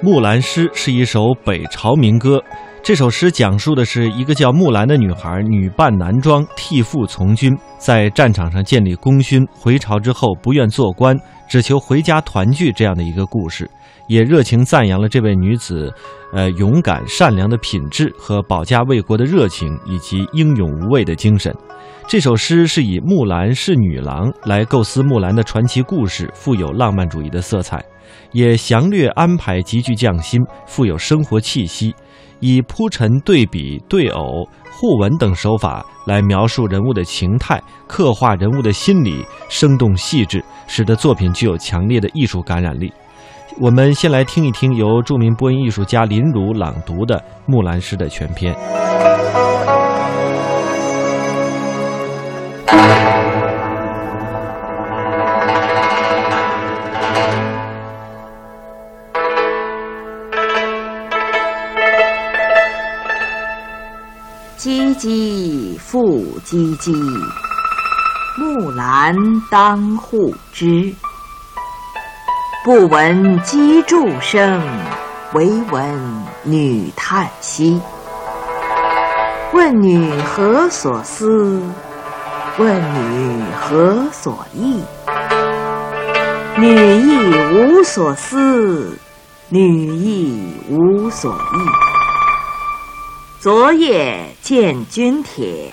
《木兰诗》是一首北朝民歌。这首诗讲述的是一个叫木兰的女孩，女扮男装，替父从军，在战场上建立功勋，回朝之后不愿做官，只求回家团聚这样的一个故事。也热情赞扬了这位女子，呃，勇敢善良的品质和保家卫国的热情，以及英勇无畏的精神。这首诗是以木兰是女郎来构思木兰的传奇故事，富有浪漫主义的色彩，也详略安排极具匠心，富有生活气息，以铺陈、对比、对偶、互文等手法来描述人物的情态，刻画人物的心理，生动细致，使得作品具有强烈的艺术感染力。我们先来听一听由著名播音艺术家林儒朗读的《木兰诗》的全篇。唧唧，木兰当户织。不闻机杼声，惟闻女叹息。问女何所思？问女何所忆？女亦无所思，女亦无所忆。昨夜见军帖，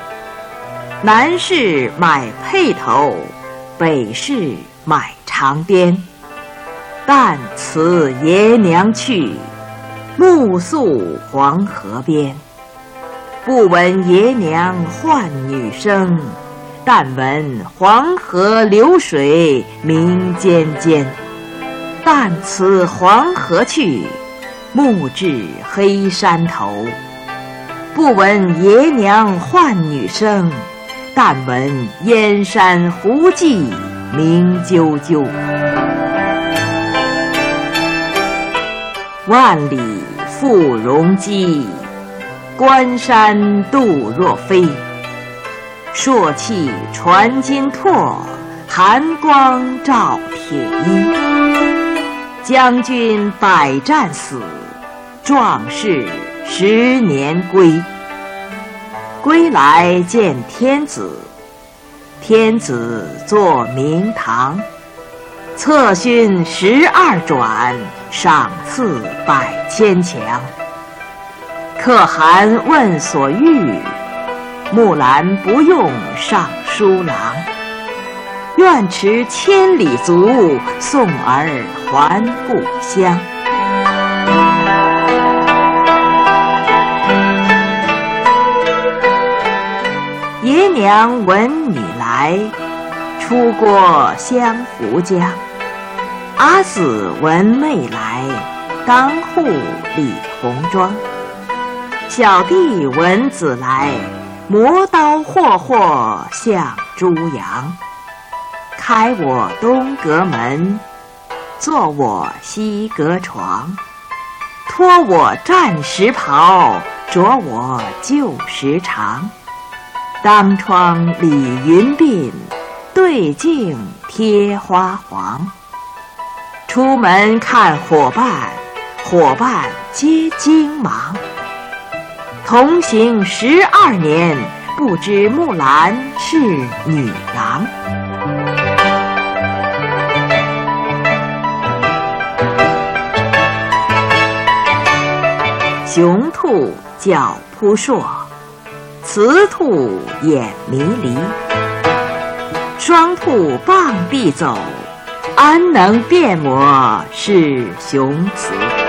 南市买辔头，北市买长鞭。但辞爷娘去，暮宿黄河边。不闻爷娘唤女声，但闻黄河流水鸣溅溅。但辞黄河去，暮至黑山头。不闻爷娘唤女声，但闻燕山胡骑鸣啾啾。万里赴戎机，关山度若飞。朔气传金柝，寒光照铁衣。将军百战死，壮士十年归。归来见天子，天子坐明堂。策勋十二转，赏赐百千强。可汗问所欲，木兰不用尚书郎。愿驰千里足，送儿还故乡。娘闻女来，出郭相扶将。阿姊闻妹来，当户理红妆。小弟闻姊来，磨刀霍霍向猪羊。开我东阁门，坐我西阁床。脱我战时袍，着我旧时裳。当窗理云鬓，对镜贴花黄。出门看伙伴，伙伴皆惊忙。同行十二年，不知木兰是女郎。雄兔脚扑朔，雌兔眼迷离。双兔傍地走。安能辨我是雄雌？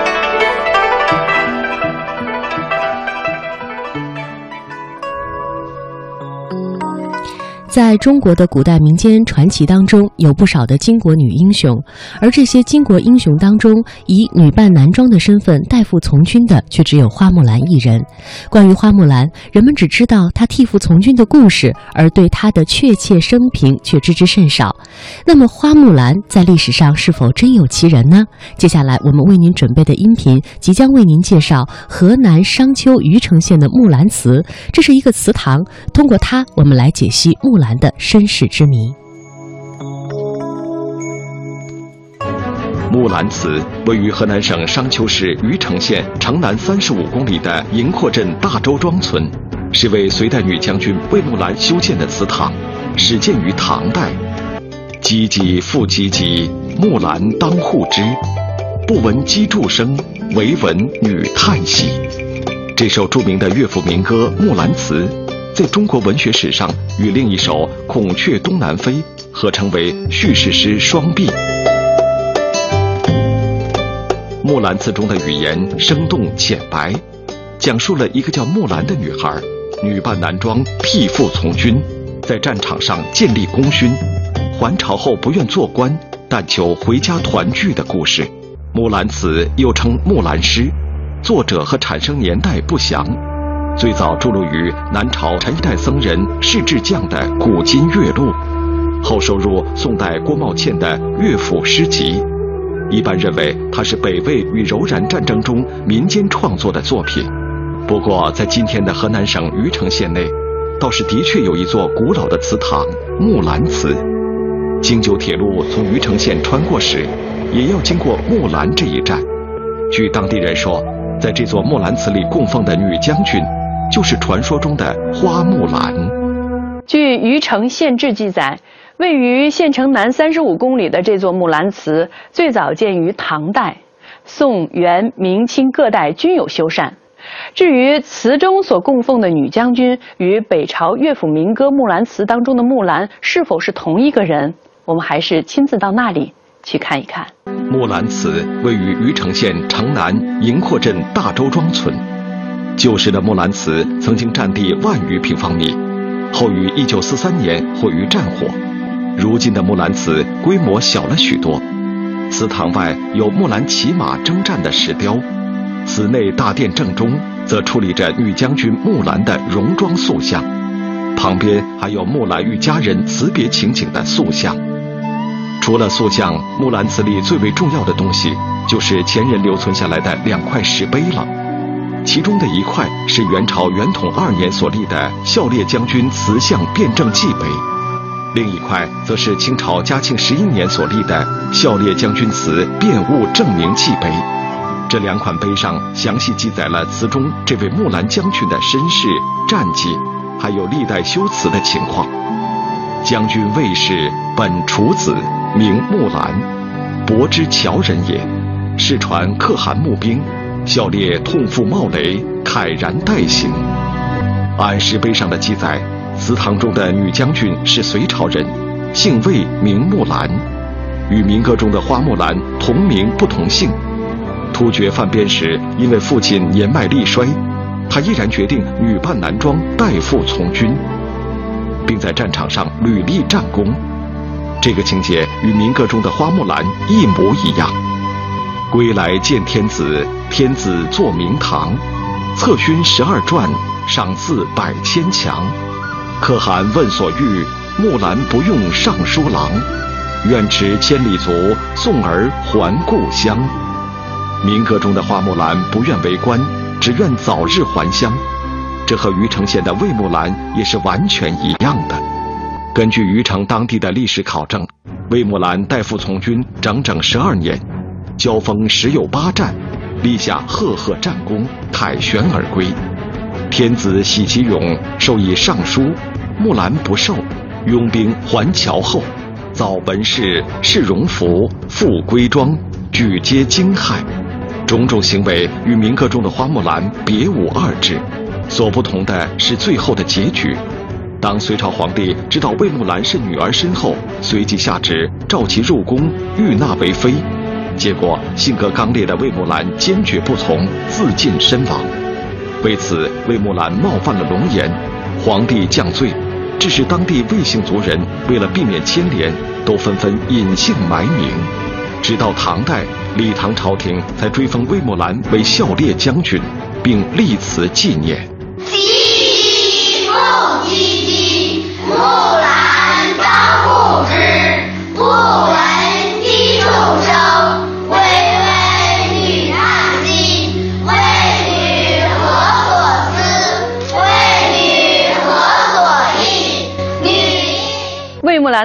在中国的古代民间传奇当中，有不少的巾帼女英雄，而这些巾帼英雄当中，以女扮男装的身份代父从军的，却只有花木兰一人。关于花木兰，人们只知道她替父从军的故事，而对她的确切生平却知之甚少。那么，花木兰在历史上是否真有其人呢？接下来我们为您准备的音频，即将为您介绍河南商丘虞城县的木兰祠，这是一个祠堂，通过它，我们来解析木兰。兰的身世之谜。木兰祠位于河南省商丘市虞城县城南三十五公里的营阔镇大周庄村，是为隋代女将军魏木兰修建的祠堂，始建于唐代。唧唧复唧唧，木兰当户织。不闻机杼声，惟闻女叹息。这首著名的乐府民歌《木兰辞》。在中国文学史上，与另一首《孔雀东南飞》合称为叙事诗双璧。《木兰辞》中的语言生动浅白，讲述了一个叫木兰的女孩，女扮男装替父从军，在战场上建立功勋，还朝后不愿做官，但求回家团聚的故事。《木兰辞》又称《木兰诗》，作者和产生年代不详。最早著录于南朝陈代僧人释智将的《古今乐录》，后收入宋代郭茂倩的《乐府诗集》。一般认为它是北魏与柔然战争中民间创作的作品。不过，在今天的河南省虞城县内，倒是的确有一座古老的祠堂——木兰祠。京九铁路从虞城县穿过时，也要经过木兰这一站。据当地人说，在这座木兰祠里供奉的女将军。就是传说中的花木兰。据虞城县志记载，位于县城南三十五公里的这座木兰祠，最早建于唐代，宋、元、明清各代均有修缮。至于祠中所供奉的女将军与北朝乐府民歌《木兰辞》当中的木兰是否是同一个人，我们还是亲自到那里去看一看。木兰祠位于虞城县城南营阔镇大周庄村。旧时的木兰祠曾经占地万余平方米，后于1943年毁于战火。如今的木兰祠规模小了许多，祠堂外有木兰骑马征战的石雕，祠内大殿正中则矗立着女将军木兰的戎装塑像，旁边还有木兰与家人辞别情景的塑像。除了塑像，木兰祠里最为重要的东西就是前人留存下来的两块石碑了。其中的一块是元朝元统二年所立的孝烈将军祠像辩证记碑，另一块则是清朝嘉庆十一年所立的孝烈将军祠辩物证明记碑。这两款碑上详细记载了祠中这位木兰将军的身世、战绩，还有历代修祠的情况。将军卫氏，本楚子，名木兰，伯之乔人也，世传可汗募兵。孝烈痛负冒雷，慨然待行。按石碑上的记载，祠堂中的女将军是隋朝人，姓魏，名木兰，与民歌中的花木兰同名不同姓。突厥犯边时，因为父亲年迈力衰，他毅然决定女扮男装代父从军，并在战场上屡立战功。这个情节与民歌中的花木兰一模一样。归来见天子，天子坐明堂，策勋十二转，赏赐百千强。可汗问所欲，木兰不用尚书郎，愿驰千里足，送儿还故乡。民歌中的花木兰不愿为官，只愿早日还乡，这和虞城县的魏木兰也是完全一样的。根据虞城当地的历史考证，魏木兰代父从军整整十二年。交锋十有八战，立下赫赫战功，凯旋而归。天子喜其勇，授以尚书。木兰不受，拥兵还朝后，遭文士释戎服，复归庄，举皆惊骇。种种行为与民歌中的花木兰别无二致，所不同的是最后的结局。当隋朝皇帝知道魏木兰是女儿身后，随即下旨召其入宫，欲纳为妃。结果，性格刚烈的魏木兰坚决不从，自尽身亡。为此，魏木兰冒犯了龙颜，皇帝降罪，致使当地魏姓族人为了避免牵连，都纷纷隐姓埋名。直到唐代，李唐朝廷才追封魏木兰为孝烈将军，并立祠纪念。唧唧复唧唧木兰当户织，不闻机杼声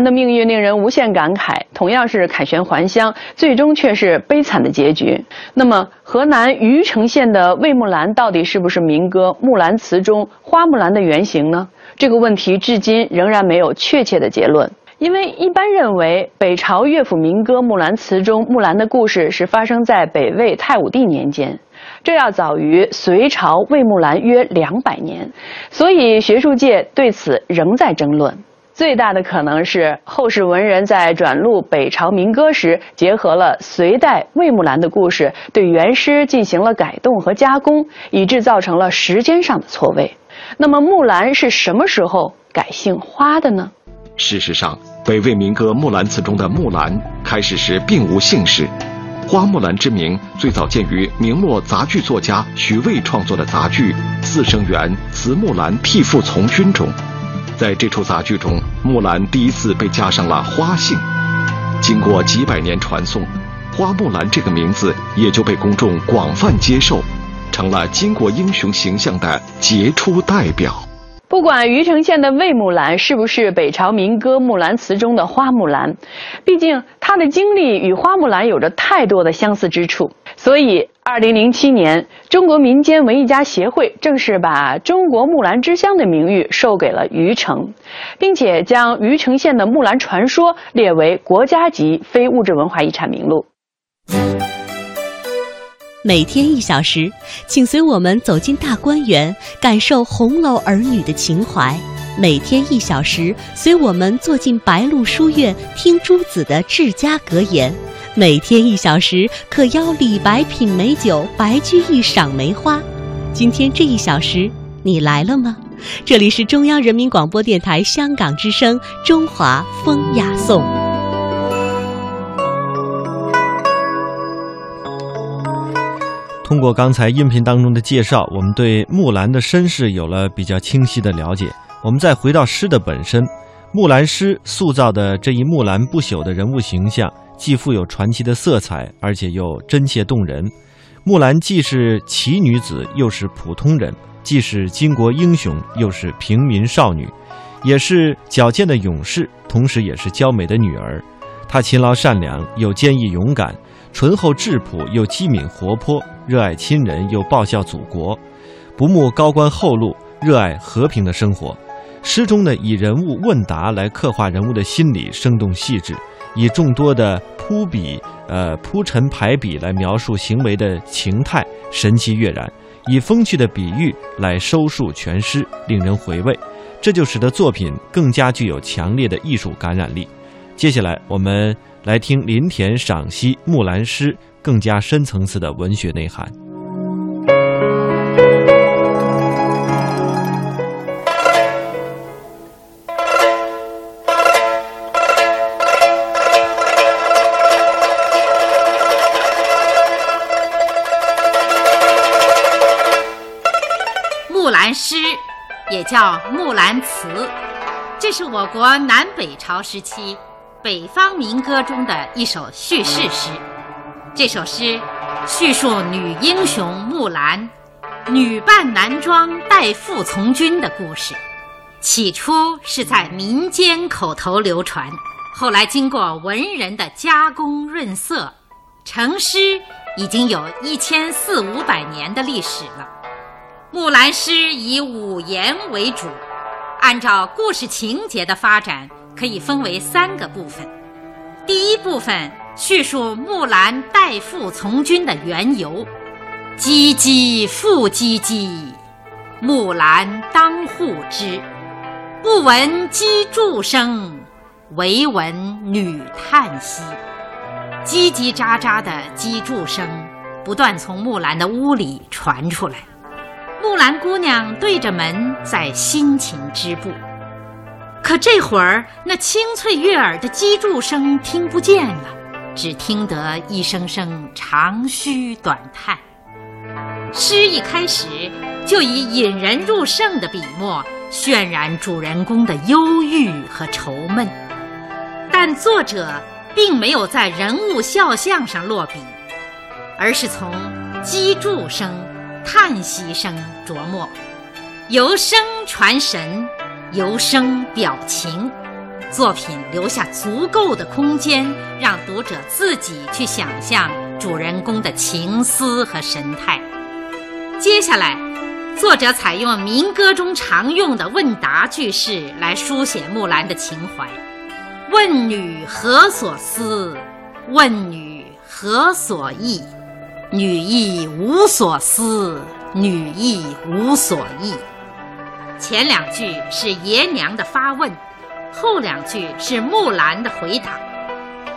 的命运令人无限感慨，同样是凯旋还乡，最终却是悲惨的结局。那么，河南虞城县的魏木兰到底是不是民歌《木兰辞》中花木兰的原型呢？这个问题至今仍然没有确切的结论。因为一般认为，北朝乐府民歌《木兰辞》中木兰的故事是发生在北魏太武帝年间，这要早于隋朝魏木兰约两百年，所以学术界对此仍在争论。最大的可能是后世文人在转录北朝民歌时，结合了隋代魏木兰的故事，对原诗进行了改动和加工，以致造成了时间上的错位。那么木兰是什么时候改姓花的呢？事实上，北魏民歌《木兰辞》中的木兰开始时并无姓氏，花木兰之名最早见于明末杂剧作家徐渭创作的杂剧《四声园辞木兰替父从军》中。在这出杂剧中，木兰第一次被加上了花姓。经过几百年传颂，花木兰这个名字也就被公众广泛接受，成了巾帼英雄形象的杰出代表。不管虞城县的魏木兰是不是北朝民歌《木兰辞》中的花木兰，毕竟她的经历与花木兰有着太多的相似之处，所以。二零零七年，中国民间文艺家协会正式把“中国木兰之乡”的名誉授给了虞城，并且将虞城县的木兰传说列为国家级非物质文化遗产名录。每天一小时，请随我们走进大观园，感受红楼儿女的情怀；每天一小时，随我们坐进白鹿书院，听朱子的治家格言。每天一小时，可邀李白品美酒，白居易赏梅花。今天这一小时，你来了吗？这里是中央人民广播电台香港之声《中华风雅颂》。通过刚才音频当中的介绍，我们对木兰的身世有了比较清晰的了解。我们再回到诗的本身，木兰诗塑造的这一木兰不朽的人物形象。既富有传奇的色彩，而且又真切动人。木兰既是奇女子，又是普通人；既是巾帼英雄，又是平民少女；也是矫健的勇士，同时也是娇美的女儿。她勤劳善良，又坚毅勇敢；醇厚质朴，又机敏活泼；热爱亲人，又报效祖国；不慕高官厚禄，热爱和平的生活。诗中呢，以人物问答来刻画人物的心理，生动细致。以众多的铺笔、呃铺陈排比来描述行为的情态，神奇跃然；以风趣的比喻来收束全诗，令人回味。这就使得作品更加具有强烈的艺术感染力。接下来，我们来听林田赏析《木兰诗》更加深层次的文学内涵。也叫《木兰辞》，这是我国南北朝时期北方民歌中的一首叙事诗。这首诗叙述女英雄木兰女扮男装代父从军的故事。起初是在民间口头流传，后来经过文人的加工润色，成诗已经有一千四五百年的历史了。木兰诗以五言为主，按照故事情节的发展，可以分为三个部分。第一部分叙述木兰代父从军的缘由：“唧唧复唧唧，木兰当户织。不闻机杼声，惟闻女叹息。”叽叽喳喳的机杼声不断从木兰的屋里传出来。木兰姑娘对着门在辛勤织布，可这会儿那清脆悦耳的击筑声听不见了，只听得一声声长吁短叹。诗一开始就以引人入胜的笔墨渲染主人公的忧郁和愁闷，但作者并没有在人物肖像上落笔，而是从击筑声、叹息声琢磨，由声传神。由声表情，作品留下足够的空间，让读者自己去想象主人公的情思和神态。接下来，作者采用民歌中常用的问答句式来书写木兰的情怀：“问女何所思？问女何所忆？女亦无所思，女亦无所忆。”前两句是爷娘的发问，后两句是木兰的回答。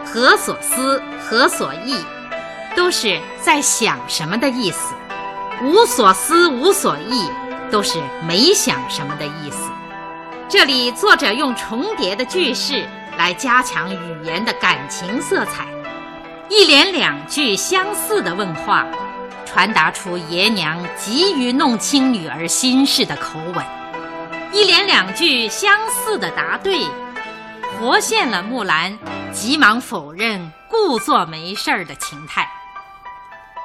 何所思，何所忆，都是在想什么的意思；无所思，无所忆，都是没想什么的意思。这里作者用重叠的句式来加强语言的感情色彩，一连两句相似的问话，传达出爷娘急于弄清女儿心事的口吻。一连两句相似的答对，活现了木兰急忙否认、故作没事儿的情态。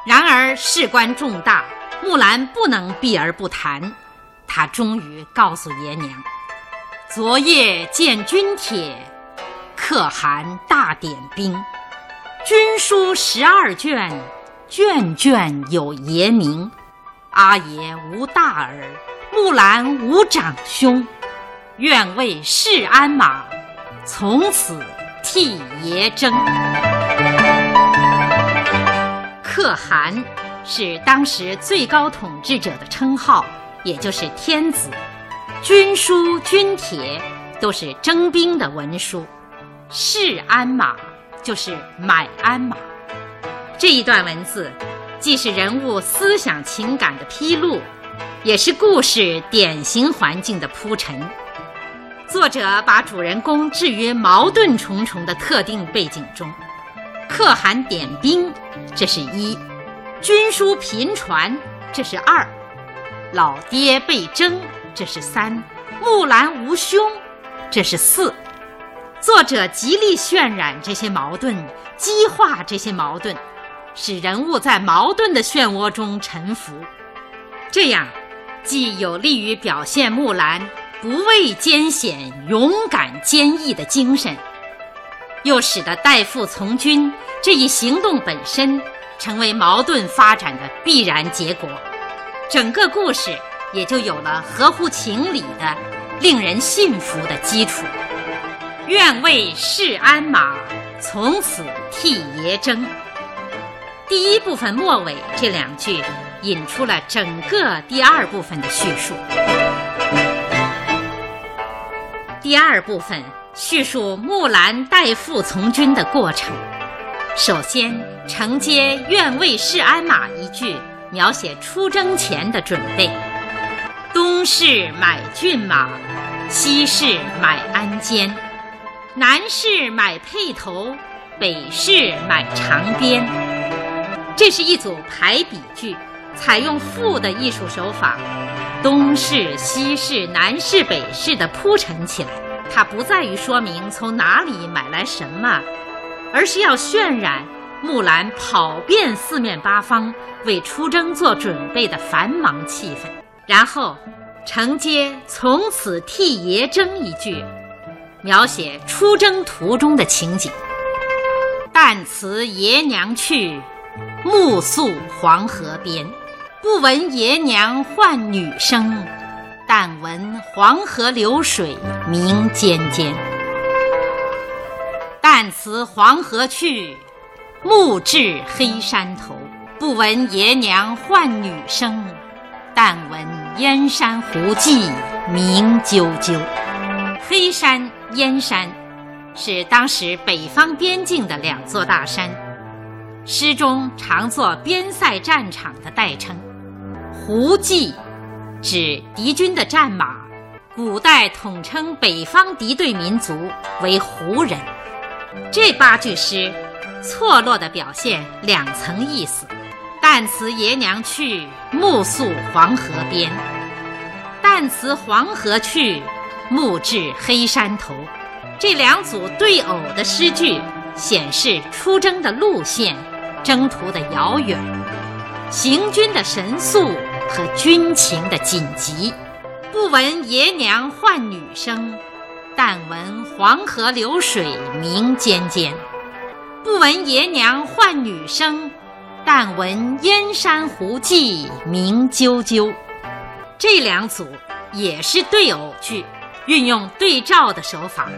然而事关重大，木兰不能避而不谈。她终于告诉爷娘：“昨夜见军帖，可汗大点兵，军书十二卷，卷卷有爷名。阿爷无大儿。”木兰无长兄，愿为市鞍马，从此替爷征。可汗是当时最高统治者的称号，也就是天子。军书、军帖都是征兵的文书，市鞍马就是买鞍马。这一段文字，既是人物思想情感的披露。也是故事典型环境的铺陈。作者把主人公置于矛盾重重的特定背景中：可汗点兵，这是一；军书频传，这是二；老爹被征，这是三；木兰无兄，这是四。作者极力渲染这些矛盾，激化这些矛盾，使人物在矛盾的漩涡中沉浮。这样。既有利于表现木兰不畏艰险、勇敢坚毅的精神，又使得代父从军这一行动本身成为矛盾发展的必然结果，整个故事也就有了合乎情理的、令人信服的基础。愿为市鞍马，从此替爷征。第一部分末尾这两句。引出了整个第二部分的叙述。第二部分叙述木兰代父从军的过程。首先承接“愿为市鞍马”一句，描写出征前的准备：东市买骏马，西市买鞍鞯，南市买辔头，北市买长鞭。这是一组排比句。采用赋的艺术手法，东市、西市、南市、北市的铺陈起来。它不在于说明从哪里买来什么，而是要渲染木兰跑遍四面八方为出征做准备的繁忙气氛。然后承接“从此替爷征”一句，描写出征途中的情景。但辞爷娘去，暮宿黄河边。不闻爷娘唤女声，但闻黄河流水鸣溅溅。但辞黄河去，暮至黑山头。不闻爷娘唤女声，但闻燕山胡骑鸣啾啾。黑山、燕山是当时北方边境的两座大山，诗中常作边塞战场的代称。胡骑指敌军的战马，古代统称北方敌对民族为胡人。这八句诗错落地表现两层意思：旦辞爷娘去，暮宿黄河边；旦辞黄河去，暮至黑山头。这两组对偶的诗句，显示出征的路线、征途的遥远、行军的神速和军情的紧急。不闻爷娘唤女声，但闻黄河流水鸣溅溅；不闻爷娘唤女声，但闻燕山胡骑鸣啾啾。这两组也是对偶句，运用对照的手法。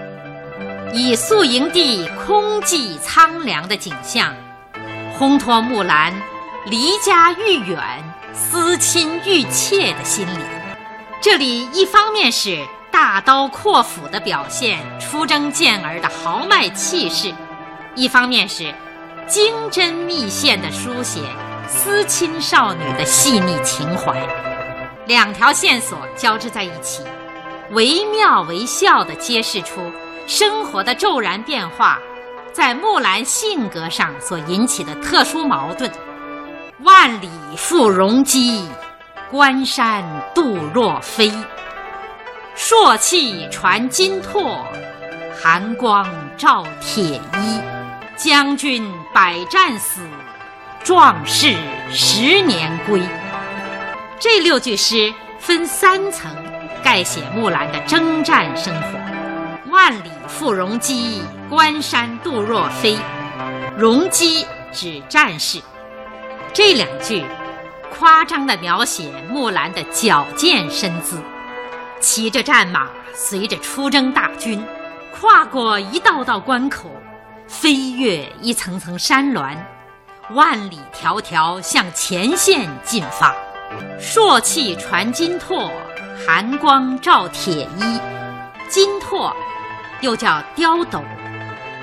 以宿营地空寂苍凉的景象，烘托木兰离家愈远、思亲愈切的心理。这里一方面是大刀阔斧地表现出征健儿的豪迈气势，一方面是精针密线地书写思亲少女的细腻情怀。两条线索交织在一起，惟妙惟肖地揭示出。生活的骤然变化，在木兰性格上所引起的特殊矛盾。万里赴戎机，关山度若飞。朔气传金柝，寒光照铁衣。将军百战死，壮士十年归。这六句诗分三层，盖写木兰的征战生活。万里赴戎机，关山度若飞。戎机指战士。这两句夸张地描写木兰的矫健身姿，骑着战马，随着出征大军，跨过一道道关口，飞越一层层山峦，万里迢迢向前线进发。朔气传金柝，寒光照铁衣。金柝。又叫雕斗，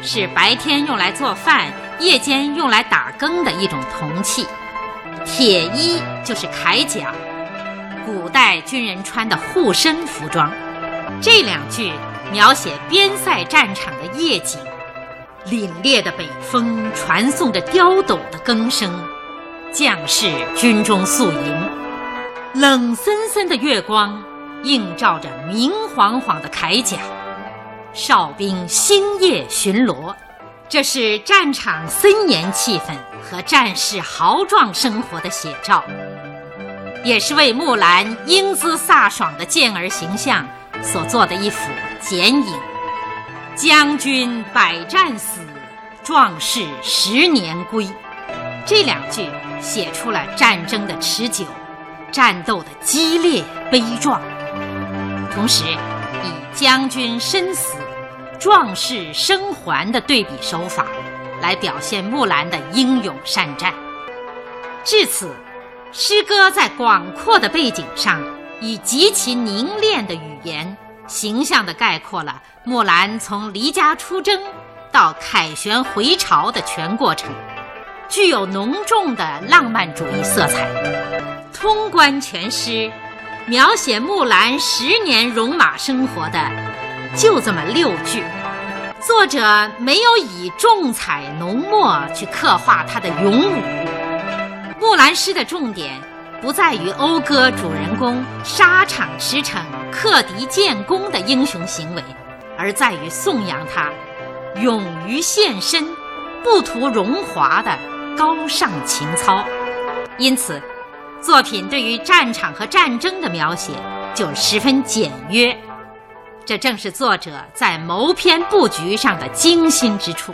是白天用来做饭、夜间用来打更的一种铜器。铁衣就是铠甲，古代军人穿的护身服装。这两句描写边塞战场的夜景，凛冽的北风传送着雕斗的更声，将士军中宿营，冷森森的月光映照着明晃晃的铠甲。哨兵星夜巡逻，这是战场森严气氛和战士豪壮生活的写照，也是为木兰英姿飒爽的健儿形象所做的一幅剪影。将军百战死，壮士十年归。这两句写出了战争的持久，战斗的激烈悲壮，同时以将军身死。壮士生还的对比手法，来表现木兰的英勇善战。至此，诗歌在广阔的背景上，以极其凝练的语言，形象地概括了木兰从离家出征到凯旋回朝的全过程，具有浓重的浪漫主义色彩。通关全诗，描写木兰十年戎马生活的。就这么六句，作者没有以重彩浓墨去刻画他的勇武。木兰诗的重点不在于讴歌主人公沙场驰骋、克敌建功的英雄行为，而在于颂扬他勇于献身、不图荣华的高尚情操。因此，作品对于战场和战争的描写就十分简约。这正是作者在谋篇布局上的精心之处。